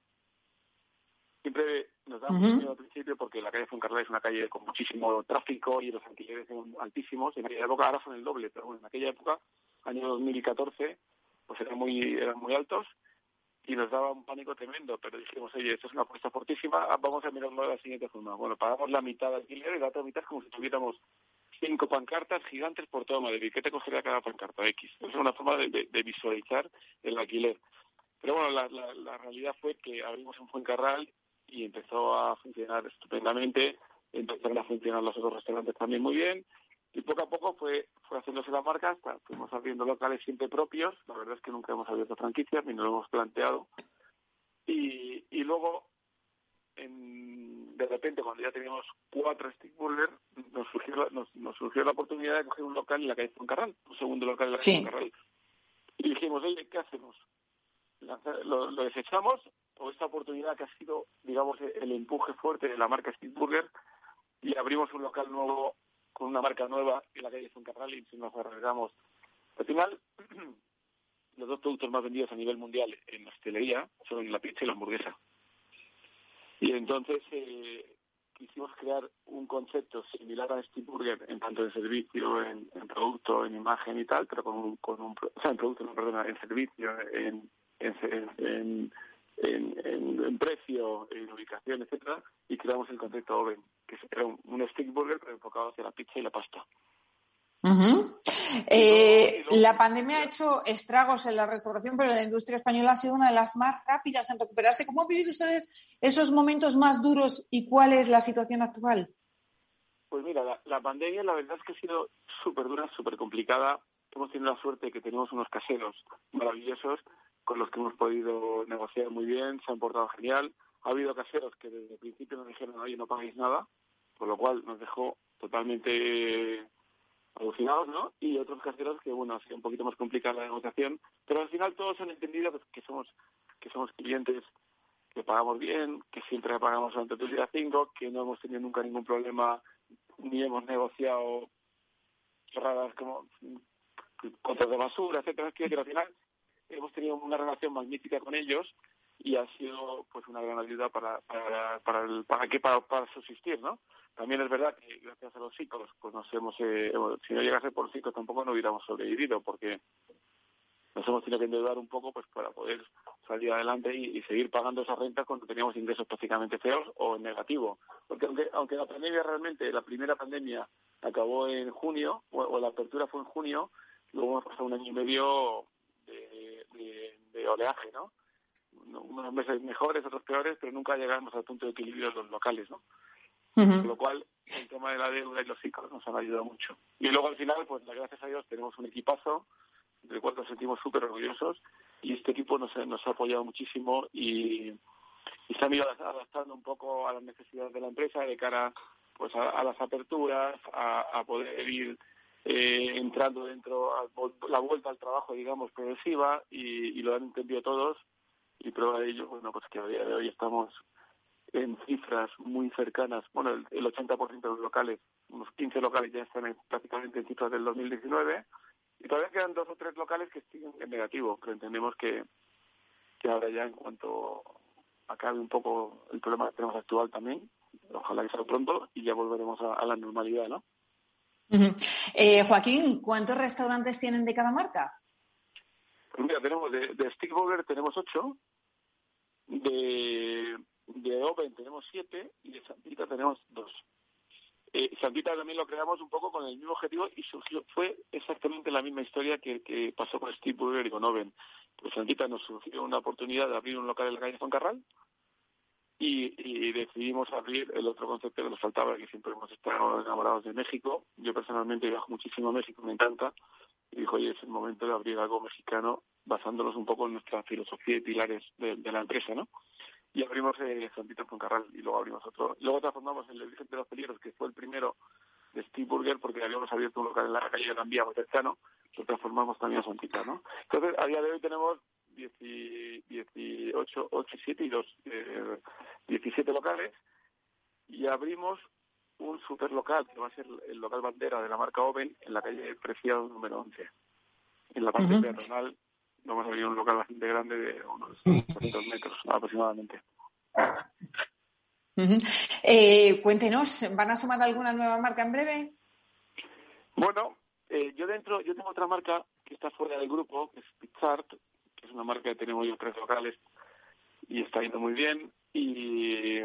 Speaker 5: Siempre nos da miedo al principio porque la calle Foncarral es una calle con muchísimo tráfico y los alquileres son altísimos. En aquella época ahora son el doble, pero bueno, en aquella época, año 2014, pues eran muy, eran muy altos y nos daba un pánico tremendo, pero dijimos, oye, esto es una apuesta fortísima, vamos a mirarlo de la siguiente forma. Bueno, pagamos la mitad de alquiler y la otra mitad es como si tuviéramos cinco pancartas gigantes por todo Madrid. ¿Qué te cogería cada pancarta? X. Es una forma de, visualizar el alquiler. Pero bueno, la, la, realidad fue que abrimos un Fuencarral y empezó a funcionar estupendamente. Empezaron a funcionar los otros restaurantes también muy bien. Y poco a poco fue, fue haciéndose la marca hasta fuimos abriendo locales siempre propios. La verdad es que nunca hemos abierto franquicias ni nos lo hemos planteado. Y, y luego de repente, cuando ya teníamos cuatro stick burger, nos surgió, la, nos, surgió la oportunidad de coger un local en la calle Foncarral, un segundo local en la calle Foncarral. Y dijimos, oye, ¿qué hacemos? ¿Lo, desechamos o esta oportunidad que ha sido, digamos, el empuje fuerte de la marca Stick Burger y abrimos un local nuevo con una marca nueva en la calle Foncarral y nos arreglamos? Al final, <clears throat> los dos productos más vendidos a nivel mundial en hostelería son la pizza y la hamburguesa. Y entonces eh, quisimos crear un concepto similar a Steve Burger en tanto en servicio, en, producto, en imagen y tal, pero con un, con un o en producto, no, perdona, en servicio, en, en, en, precio, en ubicación, etcétera, y creamos el concepto Oven, que era un, un stick burger pero enfocado hacia la pizza y la pasta.
Speaker 1: Eh, la pandemia ha hecho estragos en la restauración, pero la industria española ha sido una de las más rápidas en recuperarse. ¿Cómo han vivido ustedes esos momentos más duros y cuál es la situación actual?
Speaker 5: Pues mira, la, pandemia la verdad es que ha sido súper dura, súper complicada. Hemos tenido la suerte de que tenemos unos caseros maravillosos con los que hemos podido negociar muy bien, se han portado genial. Ha habido caseros que desde el principio nos dijeron, oye, no pagáis nada, por lo cual nos dejó totalmente alucinados, ¿no? Y otros caseros que, bueno, ha sido un poquito más complicada la negociación, pero al final todos han entendido que somos que somos clientes que pagamos bien, que siempre pagamos durante el día 5, que no hemos tenido nunca ningún problema ni hemos negociado cerradas como contra de basura, etcétera, que al final hemos tenido una relación magnífica con ellos y ha sido pues una gran ayuda para para para el para que para, para subsistir no también es verdad que gracias a los ciclos pues nos hemos eh, si no llegase por ciclos tampoco no hubiéramos sobrevivido porque nos hemos tenido que endeudar un poco pues para poder salir adelante y, seguir pagando esas rentas cuando teníamos ingresos prácticamente feos o en negativo. Porque aunque aunque la pandemia realmente la primera pandemia acabó en junio o, la apertura fue en junio luego hemos pasado un año y medio de, de oleaje no unos meses mejores, otros peores, pero nunca llegamos al punto de equilibrio de los locales, ¿no? Con lo cual, el tema de la deuda y los ciclos nos han ayudado mucho. Y luego al final, pues gracias a Dios tenemos un equipazo del cual nos sentimos súper orgullosos y este equipo nos, nos ha apoyado muchísimo y, y se han ido adaptando un poco a las necesidades de la empresa de cara pues a, las aperturas, a, poder ir eh, entrando dentro, a la vuelta al trabajo, digamos, progresiva y, y lo han entendido todos y prueba de ello, bueno, pues que a día de hoy estamos en cifras muy cercanas, bueno, el, 80% de los locales, unos 15 locales ya están prácticamente en cifras del 2019 y todavía quedan dos o tres locales que siguen en negativo, pero entendemos que, que ahora ya en cuanto acabe un poco el problema que tenemos actual también, ojalá que sea pronto y ya volveremos a, la normalidad, ¿no?
Speaker 1: eh, Joaquín, ¿cuántos restaurantes tienen de cada marca?
Speaker 5: Mira, tenemos de, de Stick tenemos ocho, de, de tenemos siete y de Santita tenemos dos. Eh, Santita también lo creamos un poco con el mismo objetivo y surgió, fue exactamente la misma historia que, que pasó con Steve Burger y con Oven. Pues Santita nos surgió una oportunidad de abrir un local en la calle Carral y, y, decidimos abrir el otro concepto que nos faltaba, que siempre hemos estado enamorados de México. Yo personalmente viajo muchísimo a México, me encanta. Y dijo, oye, es el momento de abrir algo mexicano basándonos un poco en nuestra filosofía y pilares de, la empresa, ¿no? y abrimos eh, Santito Carral y luego abrimos otro. Luego transformamos el Vicente de los Peligros, que fue el primero de Steve Burger, porque habíamos abierto un local en la calle de Vía, muy cercano, lo transformamos también a Santita, ¿no? Entonces, a día de hoy tenemos 18, 8 7 y 2, eh, 17 locales y abrimos un super local, que va a ser el local bandera de la marca Oven, en la calle Preciado número 11, en la parte peatonal vamos a abrir un local bastante grande de unos 200 metros aproximadamente.
Speaker 1: eh, cuéntenos, ¿van a sumar alguna nueva marca en breve?
Speaker 5: Bueno, eh, yo dentro, yo tengo otra marca que está fuera del grupo, que es Pizzart, que es una marca que tenemos yo tres locales y está yendo muy bien. Y,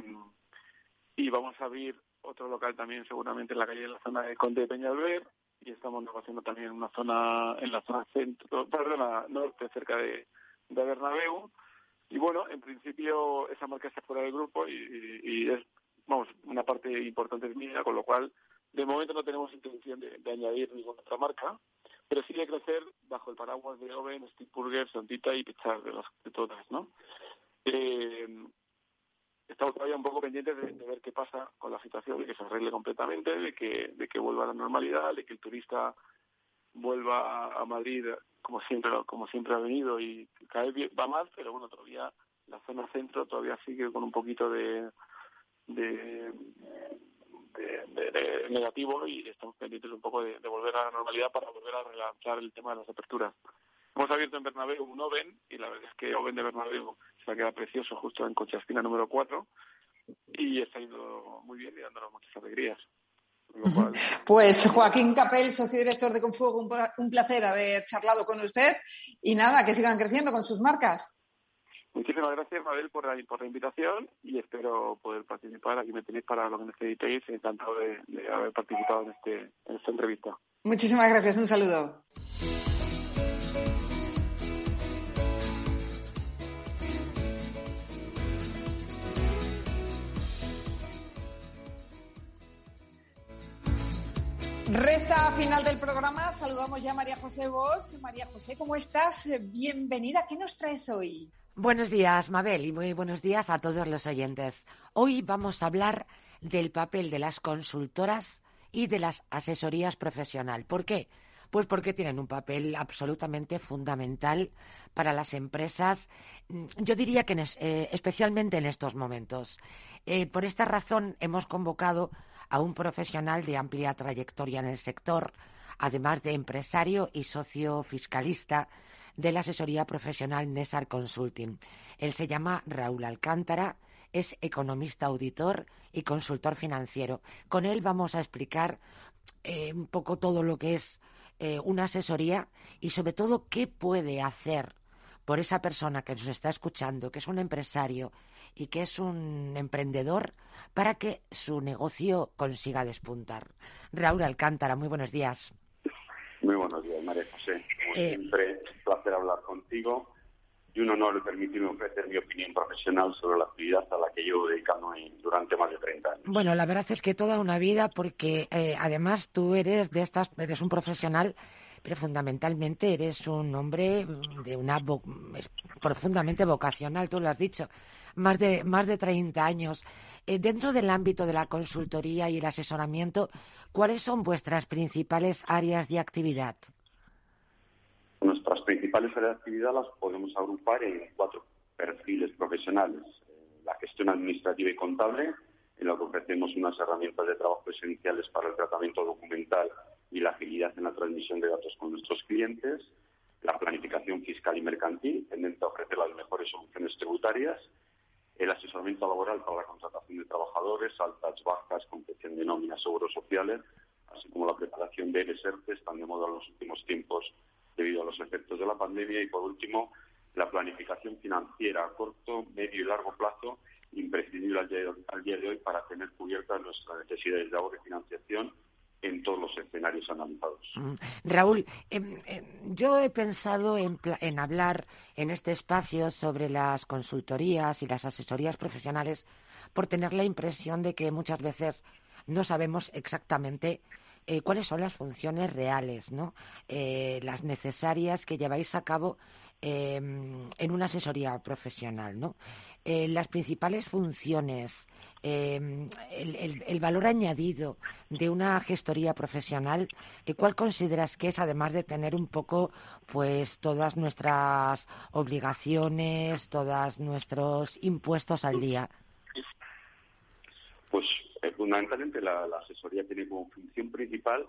Speaker 5: y vamos a abrir otro local también seguramente en la calle de la zona de Conde de Peñalver y estamos negociando también una zona en la zona centro, perdona, norte, cerca de, de Bernabéu. Y bueno, en principio esa marca está fuera del grupo y, es, vamos, una parte importante es mía, con lo cual de momento no tenemos intención de, añadir ninguna otra marca, pero sí de crecer bajo el paraguas de Oven, Steve Burger, Santita y Pichar, de, las, de todas, ¿no? Eh, estamos todavía un poco pendientes de, ver qué pasa con la situación, de que se arregle completamente, de que, de que vuelva a la normalidad, de que el turista vuelva a Madrid como siempre como siempre ha venido y cada vez va más, pero bueno, todavía la zona centro todavía sigue con un poquito de, de, negativo y estamos pendientes un poco de, volver a la normalidad para volver a relanzar el tema de las aperturas. Hemos abierto en Bernabéu un Oven y la verdad es que Oven de Bernabéu se ha quedado precioso justo en Conchastina número 4 y está yendo muy bien y dándonos muchas alegrías.
Speaker 1: Pues Joaquín Capel, socio director de Confuego, un placer haber charlado con usted y nada, que sigan creciendo con sus marcas.
Speaker 5: Muchísimas gracias, Mabel, por la, por la invitación y espero poder participar. Aquí me tenéis para lo que necesitéis. Encantado de, de haber participado en, este, en esta entrevista.
Speaker 1: Muchísimas gracias. Un saludo. Resta final del programa. Saludamos ya a María José Vos. María José, ¿cómo estás? Bienvenida. ¿Qué nos traes hoy?
Speaker 6: Buenos días, Mabel, y muy buenos días a todos los oyentes. Hoy vamos a hablar del papel de las consultoras y de las asesorías profesional. ¿Por qué? Pues porque tienen un papel absolutamente fundamental para las empresas, mm, yo diría que eh, especialmente en estos momentos. Eh, por esta razón hemos convocado a un profesional de amplia trayectoria en el sector, además de empresario y socio fiscalista de la asesoría profesional Nesar Consulting. Él se llama Raúl Alcántara, es economista auditor y consultor financiero. Con él vamos a explicar eh, un poco todo lo que es eh, una asesoría y sobre todo qué puede hacer por esa persona que nos está escuchando, que es un empresario y que es un emprendedor para que su negocio consiga despuntar. Raúl Alcántara, muy buenos días.
Speaker 7: Muy buenos días, María José. Como eh, siempre, un placer hablar contigo y un honor permitirme ofrecer mi opinión profesional sobre la actividad a la que llevo dedicando durante más de 30 años.
Speaker 6: Bueno, la verdad es que toda una vida, porque eh, además tú eres de estas, eres un profesional pero fundamentalmente eres un hombre de una profundamente vocacional, tú lo has dicho más de, más de 30 años. Eh, dentro del ámbito de la consultoría y el asesoramiento, ¿cuáles son vuestras principales áreas de actividad?
Speaker 7: Nuestras principales áreas de actividad las podemos agrupar en cuatro perfiles profesionales. Eh, la gestión administrativa y contable, en la que ofrecemos unas herramientas de trabajo esenciales para el tratamiento documental y la agilidad en la transmisión de datos con nuestros clientes. La planificación fiscal y mercantil, tendente a ofrecer las mejores soluciones tributarias el asesoramiento laboral para la contratación de trabajadores, altas, bajas, confección de nóminas, seguros sociales, así como la preparación de ERES están de moda en los últimos tiempos debido a los efectos de la pandemia. Y, por último, la planificación financiera a corto, medio y largo plazo, imprescindible al día de hoy para tener cubiertas nuestras necesidades de ahorro y financiación en todos los escenarios analizados. Mm.
Speaker 6: Raúl, em, em, yo he pensado en, en, hablar en este espacio sobre las consultorías y las asesorías profesionales por tener la impresión de que muchas veces no sabemos exactamente eh, cuáles son las funciones reales, ¿no? Eh, las necesarias que lleváis a cabo em, en una asesoría profesional, ¿no? Eh, las principales funciones, em, el, valor añadido de una gestoría profesional, ¿cuál consideras que es, además de tener un poco, pues, todas nuestras obligaciones, todos nuestros impuestos al día?
Speaker 7: Pues eh, fundamentalmente la, asesoría tiene como función principal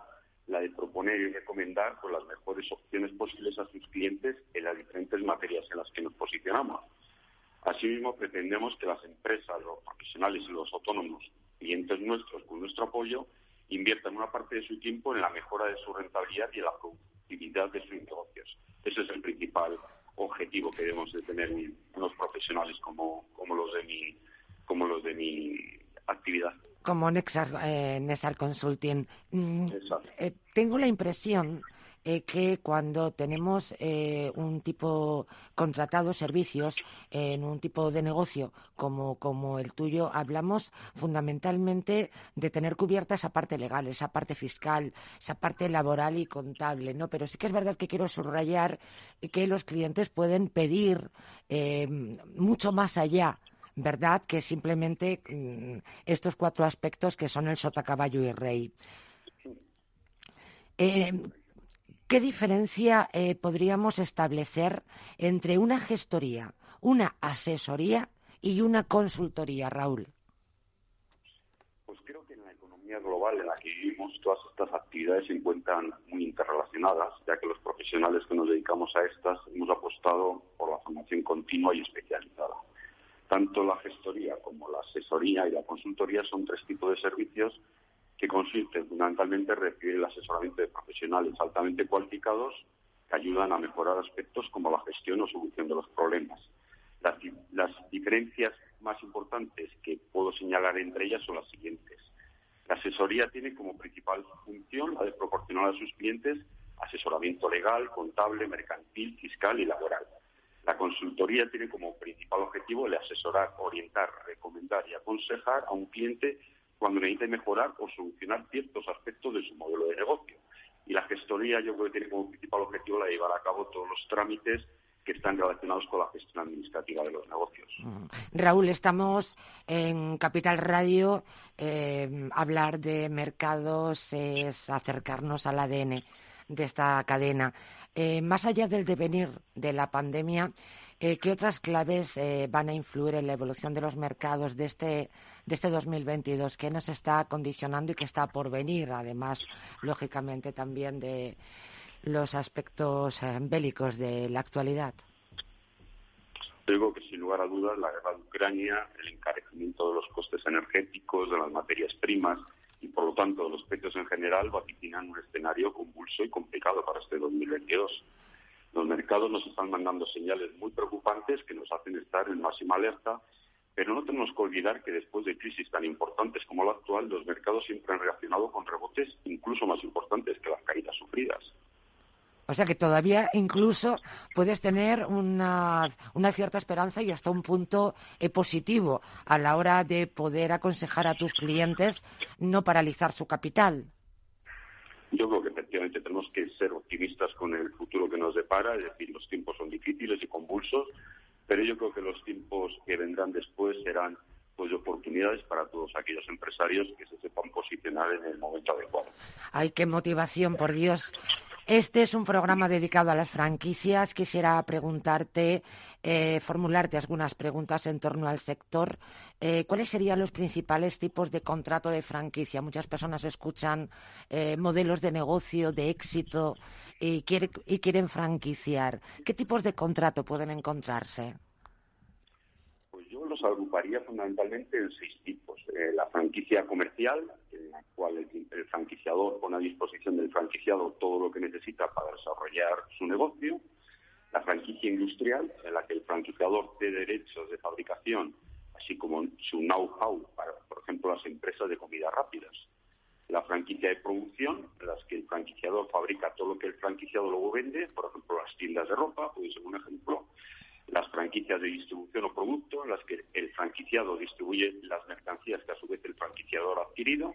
Speaker 7: la de proponer y recomendar pues, las mejores opciones posibles a sus clientes en las diferentes materias en las que nos posicionamos. Asimismo, pretendemos que las empresas, los profesionales y los autónomos, clientes nuestros, con nuestro apoyo, inviertan una parte de su tiempo en la mejora de su rentabilidad y en la productividad de sus negocios. Ese es el principal objetivo que debemos de tener unos profesionales como, como los de mi como los de mi actividad.
Speaker 6: Como Nexar, eh, Nexar Consulting. Mm, eh, tengo la impresión eh, que cuando tenemos eh, un tipo contratado servicios en un tipo de negocio como, como el tuyo, hablamos fundamentalmente de tener cubierta esa parte legal, esa parte fiscal, esa parte laboral y contable, ¿no? Pero sí que es verdad que quiero subrayar que los clientes pueden pedir eh, mucho más allá ¿verdad? Que simplemente mm, estos cuatro aspectos que son el sota, caballo y rey. Eh, ¿Qué diferencia eh, podríamos establecer entre una gestoría, una asesoría y una consultoría, Raúl?
Speaker 7: Pues creo que en la economía global en la que vivimos todas estas actividades se encuentran muy interrelacionadas, ya que los profesionales que nos dedicamos a estas hemos apostado por la formación continua y especializada. Tanto la gestoría como la asesoría y la consultoría son tres tipos de servicios que consisten fundamentalmente en recibir el asesoramiento de profesionales altamente cualificados que ayudan a mejorar aspectos como la gestión o solución de los problemas. Las, las diferencias más importantes que puedo señalar entre ellas son las siguientes. La asesoría tiene como principal función la de proporcionar a sus clientes asesoramiento legal, contable, mercantil, fiscal y laboral. La consultoría tiene como principal objetivo el asesorar, orientar, recomendar y aconsejar a un cliente cuando necesite mejorar o solucionar ciertos aspectos de su modelo de negocio. Y la gestoría yo creo que tiene como principal objetivo la llevar a cabo todos los trámites que están relacionados con la gestión administrativa de los negocios.
Speaker 6: Raúl, estamos en Capital Radio. Eh, hablar de mercados es acercarnos al ADN de esta cadena. Eh, más allá del devenir de la pandemia, eh, ¿qué otras claves eh, van a influir en la evolución de los mercados de este, de este 2022? ¿Qué nos está condicionando y qué está por venir? Además, lógicamente, también de los aspectos bélicos de la actualidad.
Speaker 7: Digo que, sin lugar a dudas, la guerra de Ucrania, el encarecimiento de los costes energéticos, de las materias primas y, por lo tanto, los precios en general, vaticinan un escenario convulso y complicado para este 2022. Los mercados nos están mandando señales muy preocupantes que nos hacen estar en máxima alerta, pero no tenemos que olvidar que después de crisis tan importantes como la actual, los mercados siempre han reaccionado con rebotes incluso más importantes que las caídas sufridas.
Speaker 6: O sea que todavía incluso puedes tener una, una cierta esperanza y hasta un punto eh, positivo a la hora de poder aconsejar a tus clientes no paralizar su capital.
Speaker 7: Yo creo que efectivamente tenemos que ser optimistas con el futuro que nos depara, es decir, los tiempos son difíciles y convulsos, pero yo creo que los tiempos que vendrán después serán pues de oportunidades para todos aquellos empresarios que se sepan posicionar en el momento adecuado.
Speaker 6: Ay, qué motivación, por Dios. Este es un programa dedicado a las franquicias. Quisiera preguntarte, eh, formularte algunas preguntas en torno al sector. Eh, ¿Cuáles serían los principales tipos de contrato de franquicia? Muchas personas escuchan eh, modelos de negocio, de éxito y, quiere, y quieren franquiciar. ¿Qué tipos de contrato pueden encontrarse?
Speaker 7: Pues yo los agruparía fundamentalmente en seis tipos. Eh, la franquicia comercial, en la cual el, el, franquiciador pone a disposición del franquiciado todo lo que necesita para desarrollar su negocio. La franquicia industrial, en la que el franquiciador dé derechos de fabricación, así como su know-how para, por ejemplo, las empresas de comidas rápidas. La franquicia de producción, en las que el franquiciador fabrica todo lo que el franquiciado luego vende, por ejemplo, las tiendas de ropa, puede ser un ejemplo las franquicias de distribución o producto, en las que el franquiciado distribuye las mercancías que a su vez el franquiciador ha adquirido,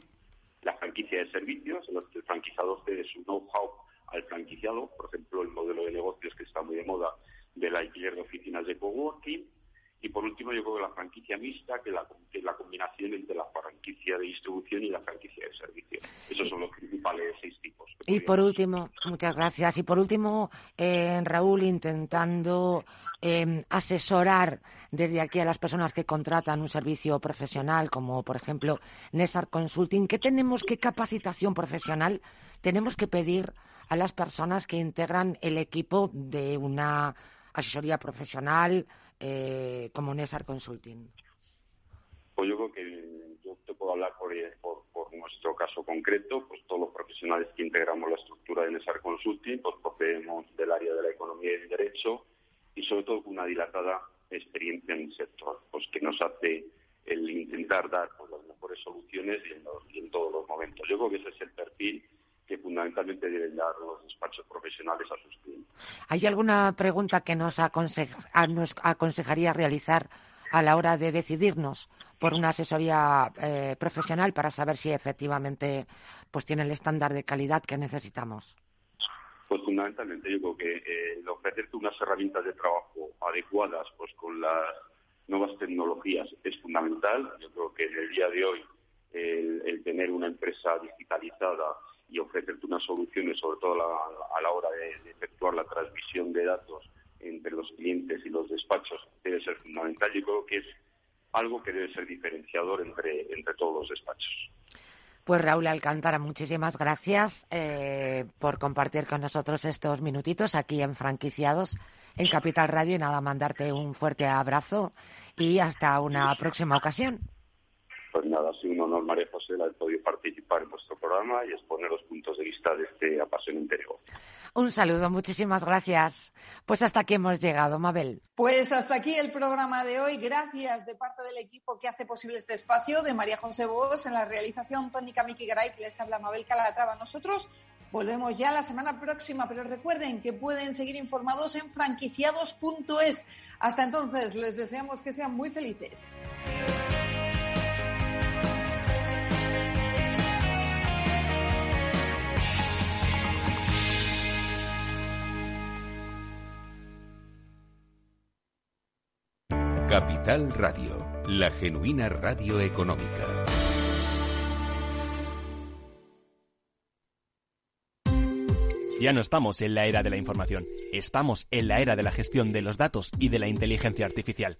Speaker 7: la franquicia de servicios, en las que el franquiciador cede su know-how al franquiciado, por ejemplo, el modelo de negocios que está muy de moda del alquiler de oficinas de coworking, y por último, yo creo que la franquicia mixta, que, la, que es la combinación entre la franquicia de distribución y la franquicia de servicio. Esos son los principales seis tipos.
Speaker 6: Y por último, muchas gracias. Y por último, eh, Raúl, intentando eh, asesorar desde aquí a las personas que contratan un servicio profesional, como por ejemplo Nesar Consulting, ¿qué tenemos, qué capacitación profesional tenemos que pedir a las personas que integran el equipo de una asesoría profesional? Eh, como Nesar Consulting?
Speaker 7: Pues yo creo que yo te puedo hablar por, por, por, nuestro caso concreto, pues todos los profesionales que integramos la estructura de Nesar Consulting, pues procedemos del área de la economía y del derecho y sobre todo con una dilatada experiencia en el sector, pues que nos hace el intentar dar pues, las mejores soluciones y en, todos los momentos. Yo creo que ese es el perfil que fundamentalmente deben dar los despachos profesionales a sus clientes.
Speaker 6: ¿Hay alguna pregunta que nos, nos aconsejaría realizar a la hora de decidirnos por una asesoría eh, profesional para saber si efectivamente pues tiene el estándar de calidad que necesitamos?
Speaker 7: Pues fundamentalmente yo creo que eh, el ofrecerte unas herramientas de trabajo adecuadas pues con las nuevas tecnologías es fundamental. Yo creo que en el día de hoy el, tener una empresa digitalizada y ofrecerte unas soluciones, sobre todo a la, hora de, efectuar la transmisión de datos entre los clientes y los despachos, debe ser fundamental. Yo creo que es algo que debe ser diferenciador entre, entre todos los despachos.
Speaker 6: Pues Raúl Alcántara, muchísimas gracias eh, por compartir con nosotros estos minutitos aquí en Franquiciados en Capital Radio y nada, mandarte un fuerte abrazo y hasta una próxima ocasión.
Speaker 7: Pues nada, ha sido un honor, María José, haber podido participar en vuestro programa y exponer los puntos de vista de este apasionante negocio.
Speaker 6: Un saludo, muchísimas gracias. Pues hasta aquí hemos llegado, Mabel.
Speaker 1: Pues hasta aquí el programa de hoy. Gracias de parte del equipo que hace posible este espacio, de María José Bos, en la realización Tónica Miki Garay, que les habla Mabel Calatrava. Nosotros volvemos ya la semana próxima, pero recuerden que pueden seguir informados en franquiciados.es. Hasta entonces, les deseamos que sean muy felices.
Speaker 2: Capital Radio, la genuina radio económica.
Speaker 8: Ya no estamos en la era de la información, estamos en la era de la gestión de los datos y de la inteligencia artificial.